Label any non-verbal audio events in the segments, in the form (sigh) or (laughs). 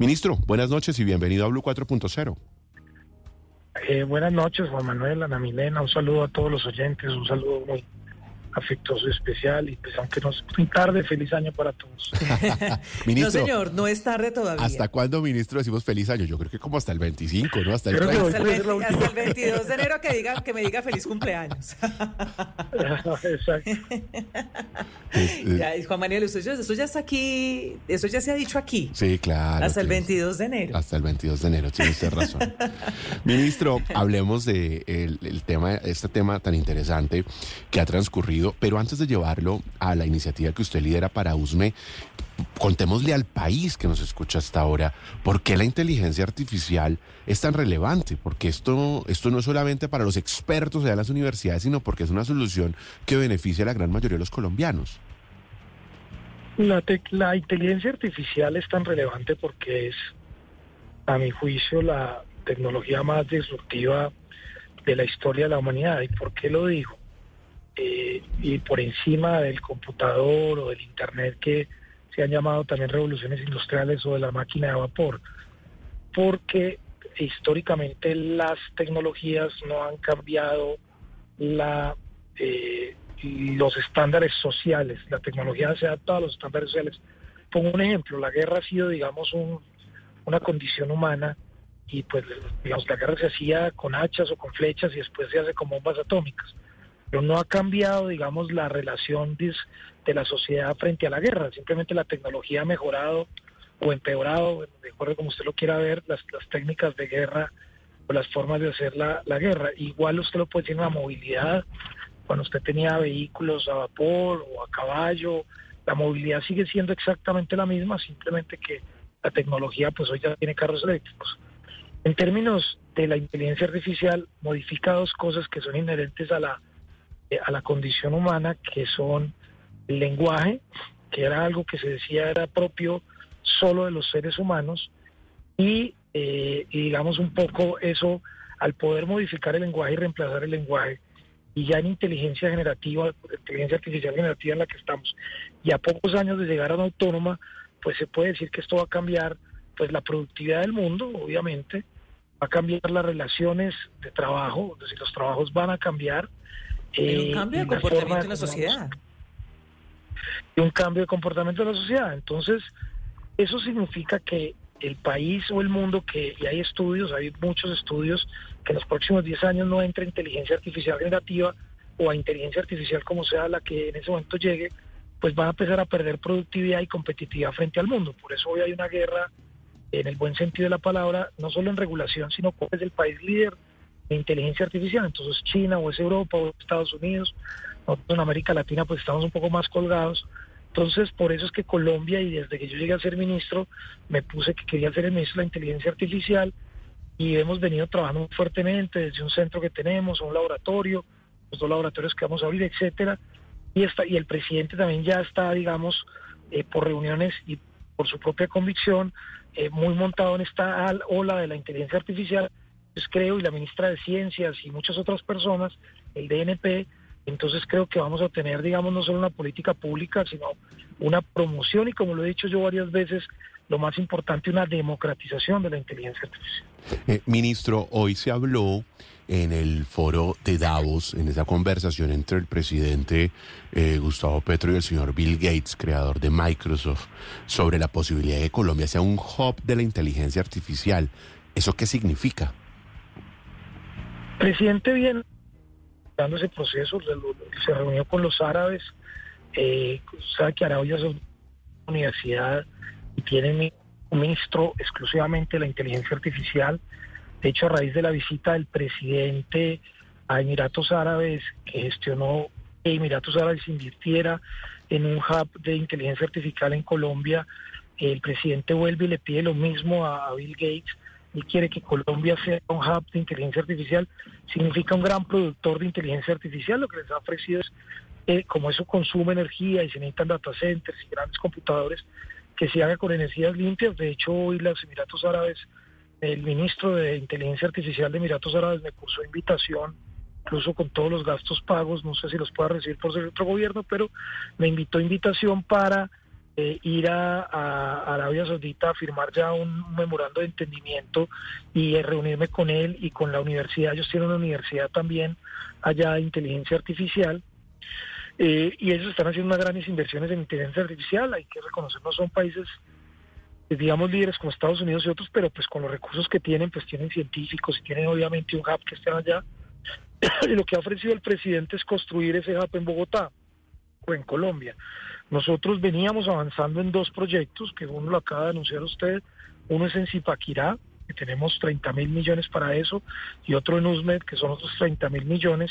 Ministro, buenas noches y bienvenido a Blue 4.0. Eh, buenas noches, Juan Manuel, Ana Milena, un saludo a todos los oyentes, un saludo muy afectuoso y especial y pues aunque no es muy tarde, feliz año para todos. (laughs) no señor, no es tarde todavía. ¿Hasta cuándo, ministro, decimos feliz año? Yo creo que como hasta el 25, ¿no? Hasta el, hasta el, 22 de enero que, diga, que me diga feliz cumpleaños. (laughs) (laughs) Exacto. Juan Manuel, eso ya, está aquí, eso ya se ha dicho aquí. Sí, claro. Hasta el 22 de enero. Hasta el 22 de enero, tiene usted razón. ministro, hablemos de el tema, este tema tan interesante que ha transcurrido pero antes de llevarlo a la iniciativa que usted lidera para USME, contémosle al país que nos escucha hasta ahora por qué la inteligencia artificial es tan relevante, porque esto, esto no es solamente para los expertos de las universidades, sino porque es una solución que beneficia a la gran mayoría de los colombianos. La, la inteligencia artificial es tan relevante porque es, a mi juicio, la tecnología más disruptiva de la historia de la humanidad. ¿Y por qué lo digo? Eh, y por encima del computador o del Internet que se han llamado también revoluciones industriales o de la máquina de vapor, porque históricamente las tecnologías no han cambiado la, eh, los estándares sociales, la tecnología se adapta a los estándares sociales. Pongo un ejemplo, la guerra ha sido, digamos, un, una condición humana y pues digamos, la guerra se hacía con hachas o con flechas y después se hace con bombas atómicas pero no ha cambiado, digamos, la relación de, la sociedad frente a la guerra. Simplemente la tecnología ha mejorado o empeorado, acuerdo como usted lo quiera ver, las, técnicas de guerra o las formas de hacer la, guerra. Igual usted lo puede decir en la movilidad, cuando usted tenía vehículos a vapor o a caballo, la movilidad sigue siendo exactamente la misma, simplemente que la tecnología pues hoy ya tiene carros eléctricos. En términos de la inteligencia artificial, modifica dos cosas que son inherentes a la a la condición humana, que son el lenguaje, que era algo que se decía era propio solo de los seres humanos, y, eh, digamos un poco eso, al poder modificar el lenguaje y reemplazar el lenguaje, y ya en inteligencia generativa, inteligencia artificial generativa en la que estamos, y a pocos años de llegar a una autónoma, pues se puede decir que esto va a cambiar pues la productividad del mundo, obviamente, va a cambiar las relaciones de trabajo, es los trabajos van a cambiar, y un cambio de comportamiento en la sociedad. Y un cambio de comportamiento en la sociedad. Entonces, eso significa que el país o el mundo, que y hay estudios, hay muchos estudios, que en los próximos 10 años no entre inteligencia artificial generativa o a inteligencia artificial como sea la que en ese momento llegue, pues van a empezar a perder productividad y competitividad frente al mundo. Por eso hoy hay una guerra, en el buen sentido de la palabra, no solo en regulación, sino cuál es el país líder de inteligencia artificial. Entonces China o es Europa o Estados Unidos, nosotros en América Latina pues estamos un poco más colgados. Entonces por eso es que Colombia y desde que yo llegué a ser ministro me puse que quería ser el ministro de la inteligencia artificial y hemos venido trabajando fuertemente desde un centro que tenemos, un laboratorio, los dos laboratorios que vamos a abrir, etcétera. Y, está, y el presidente también ya está, digamos, eh, por reuniones y por su propia convicción, eh, muy montado en esta ola de la inteligencia artificial creo, y la ministra de Ciencias y muchas otras personas, el DNP, entonces creo que vamos a tener, digamos, no solo una política pública, sino una promoción y, como lo he dicho yo varias veces, lo más importante, una democratización de la inteligencia artificial. Eh, ministro, hoy se habló en el foro de Davos, en esa conversación entre el presidente eh, Gustavo Petro y el señor Bill Gates, creador de Microsoft, sobre la posibilidad de que Colombia sea un hub de la inteligencia artificial. ¿Eso qué significa? Presidente viene dando ese proceso, se reunió con los árabes, eh, sabe que Arabia es una universidad y tiene un ministro exclusivamente de la inteligencia artificial. De hecho, a raíz de la visita del presidente a Emiratos Árabes, que gestionó que Emiratos Árabes invirtiera en un hub de inteligencia artificial en Colombia, el presidente vuelve y le pide lo mismo a Bill Gates y quiere que Colombia sea un hub de inteligencia artificial, significa un gran productor de inteligencia artificial. Lo que les ha ofrecido es, eh, como eso consume energía y se necesitan data centers y grandes computadores, que se haga con energías limpias. De hecho, hoy los Emiratos Árabes, el ministro de Inteligencia Artificial de Emiratos Árabes me puso invitación, incluso con todos los gastos pagos, no sé si los pueda recibir por ser otro gobierno, pero me invitó invitación para eh, ir a, a, Arabia Saudita a firmar ya un memorando de entendimiento y eh, reunirme con él y con la universidad. Ellos tienen una universidad también allá de inteligencia artificial. Eh, y ellos están haciendo unas grandes inversiones en inteligencia artificial. Hay que reconocer, no son países, digamos, líderes como Estados Unidos y otros, pero pues con los recursos que tienen, pues tienen científicos y tienen obviamente un hub que están allá. (coughs) y lo que ha ofrecido el presidente es construir ese hub en Bogotá o en Colombia. Nosotros veníamos avanzando en dos proyectos, que uno lo acaba de anunciar usted, uno es en Zipaquirá, que tenemos 30 mil millones para eso, y otro en USMED, que son otros 30 mil millones,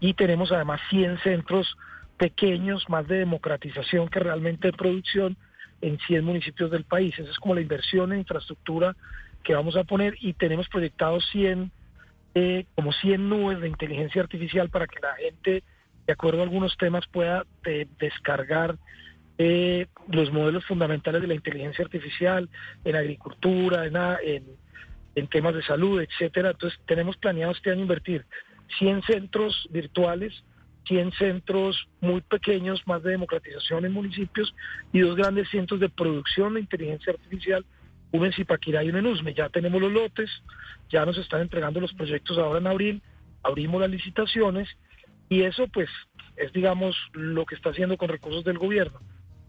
y tenemos además 100 centros pequeños, más de democratización que realmente de producción en 100 municipios del país. Esa es como la inversión en infraestructura que vamos a poner y tenemos proyectados 100, eh, como 100 nubes de inteligencia artificial para que la gente de acuerdo a algunos temas, pueda eh, descargar eh, los modelos fundamentales de la inteligencia artificial en agricultura, en, en, temas de salud, etcétera. Entonces, tenemos planeado este año invertir 100 centros virtuales, 100 centros muy pequeños, más de democratización en municipios y dos grandes centros de producción de inteligencia artificial, uno en Zipaquirá y uno en Usme. Ya tenemos los lotes, ya nos están entregando los proyectos ahora en abril, abrimos las licitaciones y eso pues es digamos lo que está haciendo con recursos del gobierno.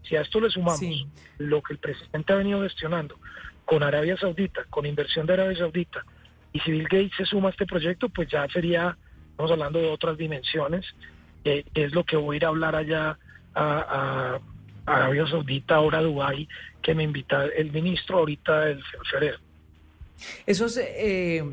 Si a esto le sumamos lo que el presidente ha venido gestionando con Arabia Saudita, con inversión de Arabia Saudita, y si Bill Gates se suma a este proyecto, pues ya sería, estamos hablando de otras dimensiones, que es lo que voy a ir a hablar allá a, Arabia Saudita, ahora a Dubái, que me invita el ministro ahorita, el febrero. Eso es, eh,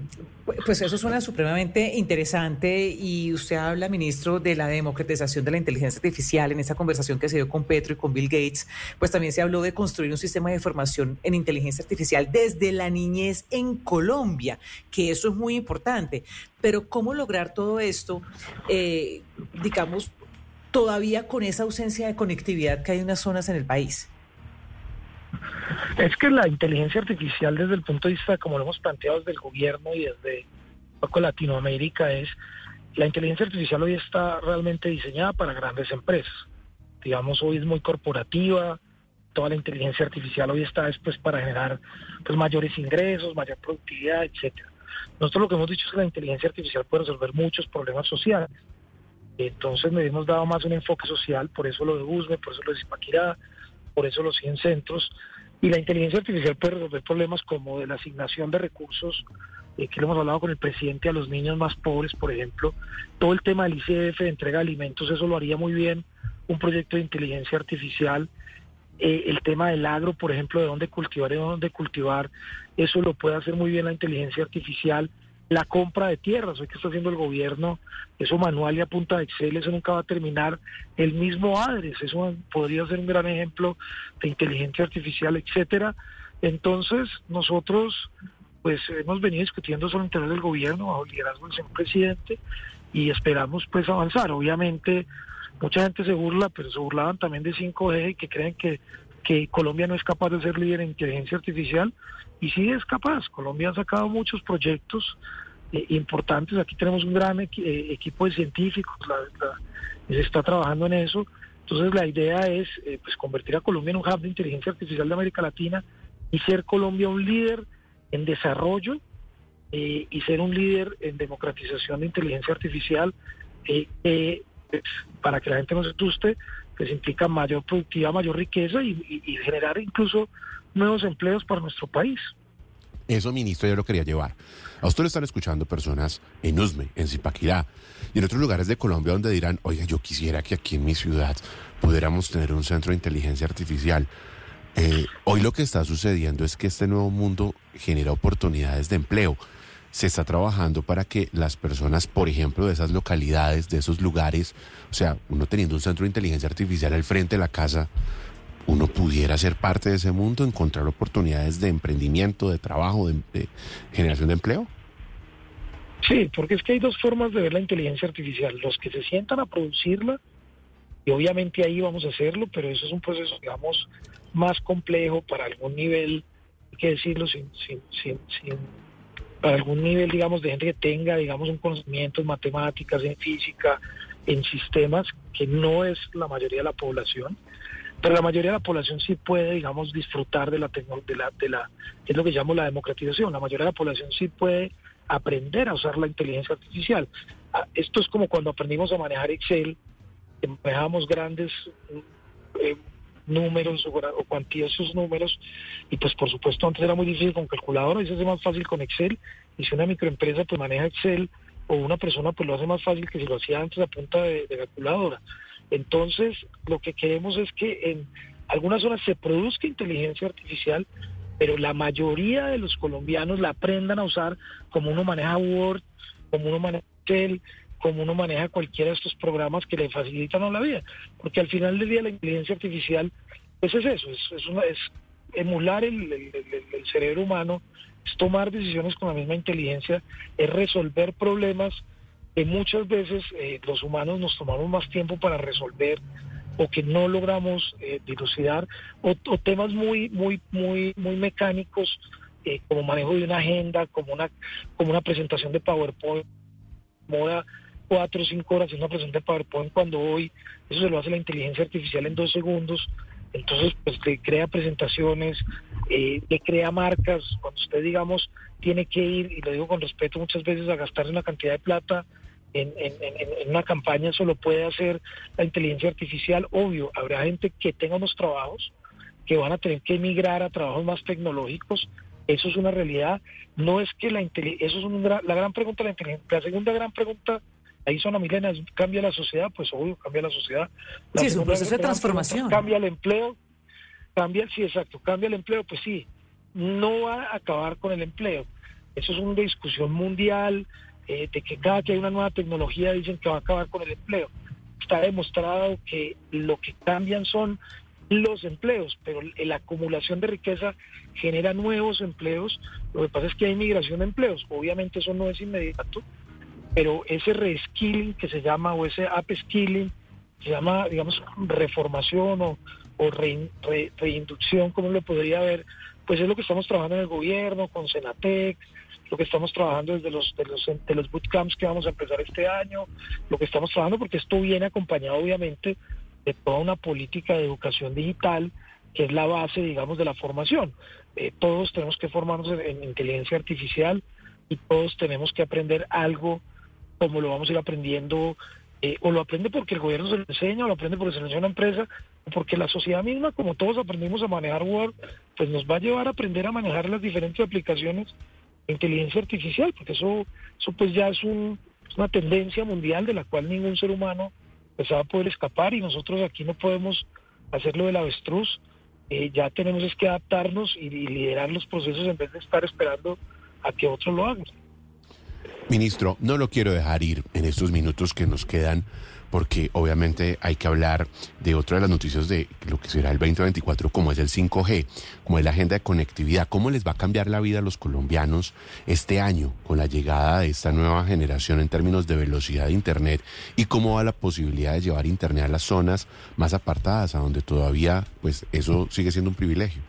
pues eso suena supremamente interesante y usted habla, ministro, de la democratización de la inteligencia artificial en esa conversación que se dio con Petro y con Bill Gates, pues también se habló de construir un sistema de formación en inteligencia artificial desde la niñez en Colombia, que eso es muy importante. Pero ¿cómo lograr todo esto, eh, digamos, todavía con esa ausencia de conectividad que hay en unas zonas en el país? Es que la inteligencia artificial desde el punto de vista, como lo hemos planteado desde el gobierno y desde poco Latinoamérica, es la inteligencia artificial hoy está realmente diseñada para grandes empresas. Digamos, hoy es muy corporativa, toda la inteligencia artificial hoy está después para generar pues, mayores ingresos, mayor productividad, etcétera. Nosotros lo que hemos dicho es que la inteligencia artificial puede resolver muchos problemas sociales. Entonces me hemos dado más un enfoque social, por eso lo de USME, por eso lo de Zipaquirá, por eso los 100 centros. Y la inteligencia artificial puede resolver problemas como de la asignación de recursos, eh, que lo hemos hablado con el presidente, a los niños más pobres, por ejemplo. Todo el tema del ICF, de entrega de alimentos, eso lo haría muy bien un proyecto de inteligencia artificial. Eh, el tema del agro, por ejemplo, de dónde cultivar y dónde cultivar, eso lo puede hacer muy bien la inteligencia artificial la compra de tierras, hoy que está haciendo el gobierno, eso manual y a punta de Excel, eso nunca va a terminar. El mismo ADRES, eso podría ser un gran ejemplo de inteligencia artificial, etcétera. Entonces, nosotros pues hemos venido discutiendo sobre el interior del gobierno bajo el liderazgo del señor presidente y esperamos pues avanzar. Obviamente, mucha gente se burla, pero se burlaban también de 5G y que creen que, que Colombia no es capaz de ser líder en inteligencia artificial y sí es capaz. Colombia ha sacado muchos proyectos eh, importantes. Aquí tenemos un gran eh, equipo de científicos, se está trabajando en eso. Entonces la idea es eh, pues convertir a Colombia en un hub de inteligencia artificial de América Latina y ser Colombia un líder en desarrollo y ser un líder en democratización de inteligencia artificial. Pues, para que la gente no se asuste, pues implica mayor productividad, mayor riqueza y, generar incluso nuevos empleos para nuestro país. Eso, ministro, yo lo quería llevar. A usted lo están escuchando personas en Usme, en Zipaquirá y en otros lugares de Colombia donde dirán, oiga, yo quisiera que aquí en mi ciudad pudiéramos tener un centro de inteligencia artificial. Eh, hoy lo que está sucediendo es que este nuevo mundo genera oportunidades de empleo. Se está trabajando para que las personas, por ejemplo, de esas localidades, de esos lugares, o sea, uno teniendo un centro de inteligencia artificial al frente de la casa, uno pudiera ser parte de ese mundo, encontrar oportunidades de emprendimiento, de trabajo, de, generación de empleo? Sí, porque es que hay dos formas de ver la inteligencia artificial. Los que se sientan a producirla, y obviamente ahí vamos a hacerlo, pero eso es un proceso, digamos, más complejo para algún nivel, hay que decirlo, sin, sin, sin, sin algún nivel, digamos, de gente que tenga, digamos, un conocimiento en matemáticas, en física, en sistemas, que no es la mayoría de la población pero la mayoría de la población sí puede, digamos, disfrutar de la de la, de la, es lo que llamo la democratización. La mayoría de la población sí puede aprender a usar la inteligencia artificial. Ah, esto es como cuando aprendimos a manejar Excel, manejamos grandes eh, números o, cuantiosos números y pues por supuesto antes era muy difícil con calculadora, y se hace más fácil con Excel y si una microempresa pues maneja Excel o una persona pues lo hace más fácil que si lo hacía antes a punta de, calculadora. Entonces lo que queremos es que en algunas zonas se produzca inteligencia artificial, pero la mayoría de los colombianos la aprendan a usar como uno maneja Word, como uno maneja Excel, como uno maneja cualquiera de estos programas que le facilitan la vida. Porque al final del día la inteligencia artificial, pues es eso, es, es, emular el, cerebro humano, es tomar decisiones con la misma inteligencia, es resolver problemas que muchas veces eh, los humanos nos tomamos más tiempo para resolver o que no logramos eh, dilucidar, o, temas muy, muy, muy, muy mecánicos, eh, como manejo de una agenda, como una, como una presentación de PowerPoint, moda cuatro o cinco horas en una presentación de PowerPoint cuando hoy eso se lo hace la inteligencia artificial en dos segundos. Entonces, pues le crea presentaciones, eh, le crea marcas. Cuando usted, digamos, tiene que ir, y lo digo con respeto muchas veces, a gastarse una cantidad de plata en, en, una campaña, eso lo puede hacer la inteligencia artificial. Obvio, habrá gente que tenga unos trabajos que van a tener que emigrar a trabajos más tecnológicos. Eso es una realidad. No es que la inteligencia, eso es la gran pregunta la. La segunda gran pregunta ahí son Milena, cambia la sociedad, pues obvio, cambia la sociedad. sí, es un proceso de transformación. Cambia el empleo, cambia, sí, exacto, cambia el empleo, pues sí, no va a acabar con el empleo. Eso es una discusión mundial, eh, de que cada que hay una nueva tecnología dicen que va a acabar con el empleo. Está demostrado que lo que cambian son los empleos, pero la acumulación de riqueza genera nuevos empleos. Lo que pasa es que hay migración de empleos. Obviamente eso no es inmediato, pero ese reskilling que se llama, o ese upskilling, se llama, digamos, reformación o, reinducción, como lo podría ver, pues es lo que estamos trabajando en el gobierno, con Senatec, lo que estamos trabajando desde los, de los, de los bootcamps que vamos a empezar este año, lo que estamos trabajando, porque esto viene acompañado obviamente de toda una política de educación digital, que es la base, digamos, de la formación. Eh, todos tenemos que formarnos en inteligencia artificial y todos tenemos que aprender algo como lo vamos a ir aprendiendo, eh, o lo aprende porque el gobierno se lo enseña, o lo aprende porque se lo enseña una empresa, o porque la sociedad misma, como todos aprendimos a manejar Word, pues nos va a llevar a aprender a manejar las diferentes aplicaciones de inteligencia artificial, porque eso, eso pues ya es, un, una tendencia mundial de la cual ningún ser humano pues va a poder escapar y nosotros aquí no podemos hacerlo del avestruz, eh, ya tenemos es que adaptarnos y liderar los procesos en vez de estar esperando a que otros lo hagan. Ministro, no lo quiero dejar ir en estos minutos que nos quedan porque obviamente hay que hablar de otra de las noticias de lo que será el 2024, como es el 5G, como es la agenda de conectividad, cómo les va a cambiar la vida a los colombianos este año con la llegada de esta nueva generación en términos de velocidad de Internet y cómo va la posibilidad de llevar Internet a las zonas más apartadas, a donde todavía pues eso sigue siendo un privilegio.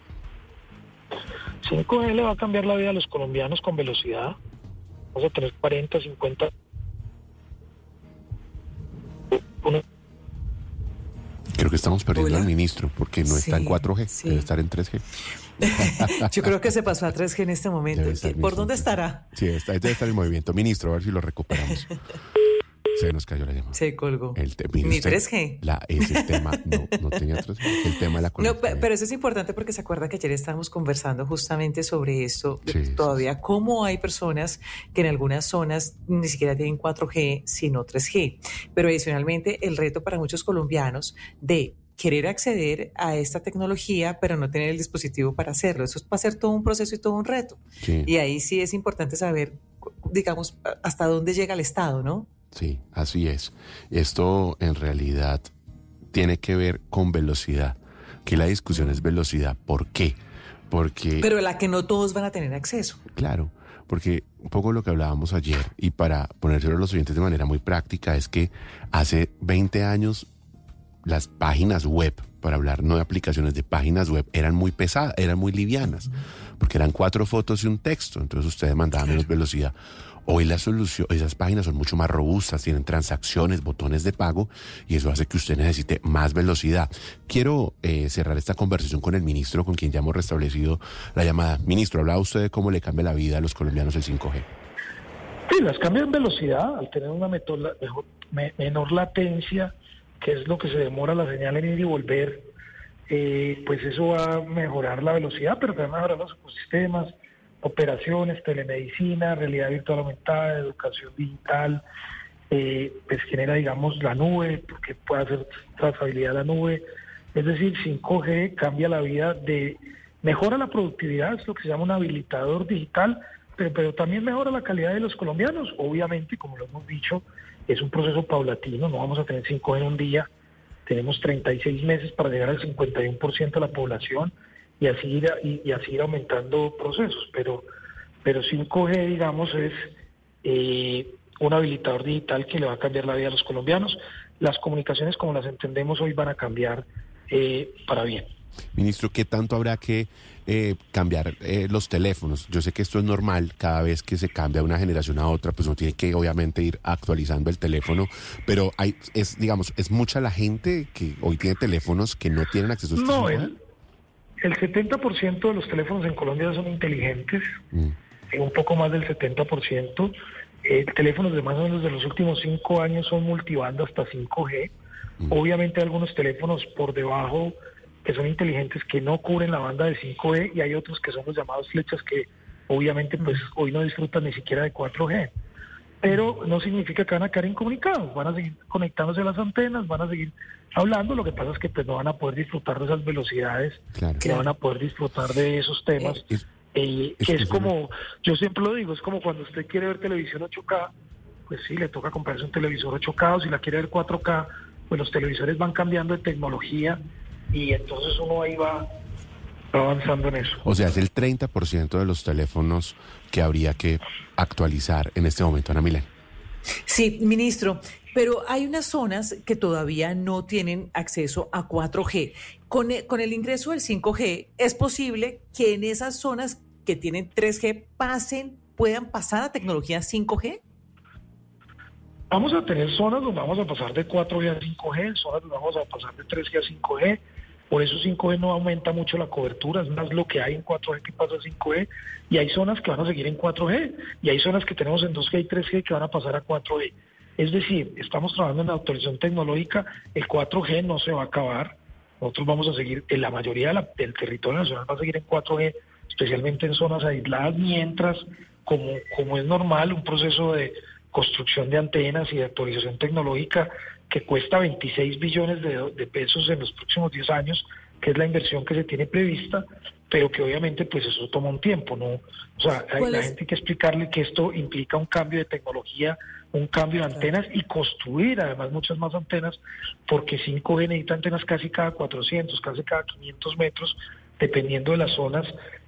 5G le va a cambiar la vida a los colombianos con velocidad a tener 40, 50. Creo que estamos perdiendo al ministro porque no está en 4G, debe estar en 3G. (laughs) Yo creo que se pasó a 3G en este momento. ¿Por dónde estará? Sí, está, debe estar en movimiento. Ministro, a ver si lo recuperamos. (laughs) Se nos cayó la llamada. Se colgó. El Ni 3G. La, ese tema no, no tenía 3G. El (laughs) tema de la No, pero eso es importante porque se acuerda que ayer estábamos conversando justamente sobre esto. todavía cómo hay personas que en algunas zonas ni siquiera tienen 4G, sino 3G. Pero adicionalmente el reto para muchos colombianos de querer acceder a esta tecnología, pero no tener el dispositivo para hacerlo. Eso va a ser todo un proceso y todo un reto. Y ahí sí es importante saber, digamos, hasta dónde llega el Estado, ¿no? Sí, así es. Esto en realidad tiene que ver con velocidad, que la discusión es velocidad. ¿Por qué? Porque... Pero la que no todos van a tener acceso. Claro, porque un poco lo que hablábamos ayer, y para ponérselo a los oyentes de manera muy práctica, es que hace 20 años las páginas web para hablar no de aplicaciones, de páginas web, eran muy pesadas, eran muy livianas, porque eran cuatro fotos y un texto, entonces ustedes mandaban menos velocidad. Hoy la solución, esas páginas son mucho más robustas, tienen transacciones, botones de pago y eso hace que usted necesite más velocidad. Quiero eh, cerrar esta conversación con el ministro, con quien ya hemos restablecido la llamada. Ministro, hablaba usted de cómo le cambia la vida a los colombianos el 5G. Sí, las cambian velocidad al tener una mejor, menor latencia, que es lo que se demora la señal en ir y volver. Eh, pues eso va a mejorar la velocidad, pero también mejorar los ecosistemas operaciones, telemedicina, realidad virtual aumentada, educación digital, eh, pues genera, digamos, la nube, porque puede hacer trazabilidad la nube. Es decir, 5G cambia la vida de, mejora la productividad, es lo que se llama un habilitador digital, pero, pero también mejora la calidad de los colombianos. Obviamente, como lo hemos dicho, es un proceso paulatino, no vamos a tener 5G en un día, tenemos 36 meses para llegar al 51% de la población y así ir, y, así ir aumentando procesos. Pero, pero 5G, digamos, es eh, un habilitador digital que le va a cambiar la vida a los colombianos. Las comunicaciones como las entendemos hoy van a cambiar eh, para bien. Ministro, ¿qué tanto habrá que eh, cambiar los teléfonos? Yo sé que esto es normal, cada vez que se cambia de una generación a otra, pues uno tiene que obviamente ir actualizando el teléfono, pero hay, es, digamos, es mucha la gente que hoy tiene teléfonos que no tienen acceso a estos no, el 70% de los teléfonos en Colombia son inteligentes, mm. un poco más del 70%. Eh, teléfonos de más o menos de los últimos cinco años son multibanda hasta 5G. Mm. Obviamente algunos teléfonos por debajo que son inteligentes que no cubren la banda de 5G y hay otros que son los llamados flechas que obviamente pues mm. hoy no disfrutan ni siquiera de 4G pero no significa que van a quedar incomunicados, van a seguir conectándose a las antenas, van a seguir hablando, lo que pasa es que pues no van a poder disfrutar de esas velocidades, que no van a poder disfrutar de esos temas, eh, eh, que es, como, yo siempre lo digo, es como cuando usted quiere ver televisión 8K, pues sí, le toca comprarse un televisor 8K, o si la quiere ver 4K, pues los televisores van cambiando de tecnología y entonces uno ahí va avanzando en eso. O sea, es el 30% de los teléfonos que habría que actualizar en este momento, Ana Milán. Sí, ministro, pero hay unas zonas que todavía no tienen acceso a 4G. Con el, con el ingreso del 5G, ¿es posible que en esas zonas que tienen 3G pasen, puedan pasar a tecnología 5G? Vamos a tener zonas donde vamos a pasar de 4G a 5G, zonas donde vamos a pasar de 3G a 5G por eso 5G no aumenta mucho la cobertura, es más lo que hay en 4G que pasa a 5G. Y hay zonas que van a seguir en 4G y hay zonas que tenemos en 2G y 3G que van a pasar a 4G. Es decir, estamos trabajando en la autorización tecnológica, el 4G no se va a acabar, nosotros vamos a seguir, en la mayoría del territorio nacional va a seguir en 4G, especialmente en zonas aisladas, mientras, como, como es normal, un proceso de construcción de antenas y de actualización tecnológica que cuesta 26 billones de, pesos en los próximos 10 años, que es la inversión que se tiene prevista, pero que obviamente pues eso toma un tiempo, ¿no? O sea, hay, la gente hay que explicarle que esto implica un cambio de tecnología, un cambio de antenas y construir además muchas más antenas, porque 5G necesita antenas casi cada 400, casi cada 500 metros, dependiendo de las zonas,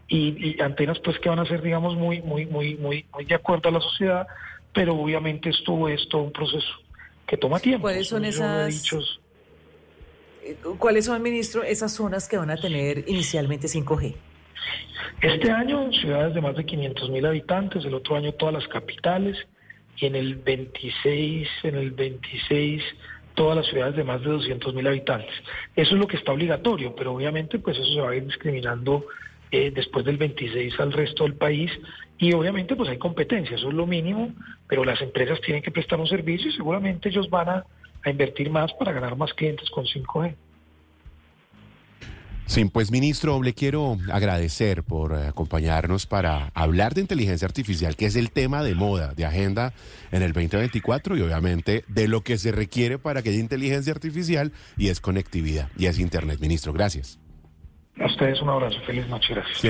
y, y antenas pues que van a ser, digamos, muy, muy, muy, muy, muy de acuerdo a la sociedad, pero obviamente esto es todo un proceso que toma tiempo. ¿Cuáles son esas? Eh, ¿Cuáles son, ministro, esas zonas que van a tener inicialmente 5G? Este año ciudades de más de 500 mil habitantes, el otro año todas las capitales y en el 26, en el 26 todas las ciudades de más de 200 mil habitantes. Eso es lo que está obligatorio, pero obviamente pues eso se va a ir discriminando eh, después del 26 al resto del país y obviamente pues hay competencia, eso es lo mínimo, pero las empresas tienen que prestar un servicio y seguramente ellos van a, invertir más para ganar más clientes con 5G. Sí, pues ministro, le quiero agradecer por acompañarnos para hablar de inteligencia artificial, que es el tema de moda, de agenda en el 2024 y obviamente de lo que se requiere para que haya inteligencia artificial y es conectividad y es Internet. Ministro, gracias. A ustedes un abrazo, feliz noche, gracias.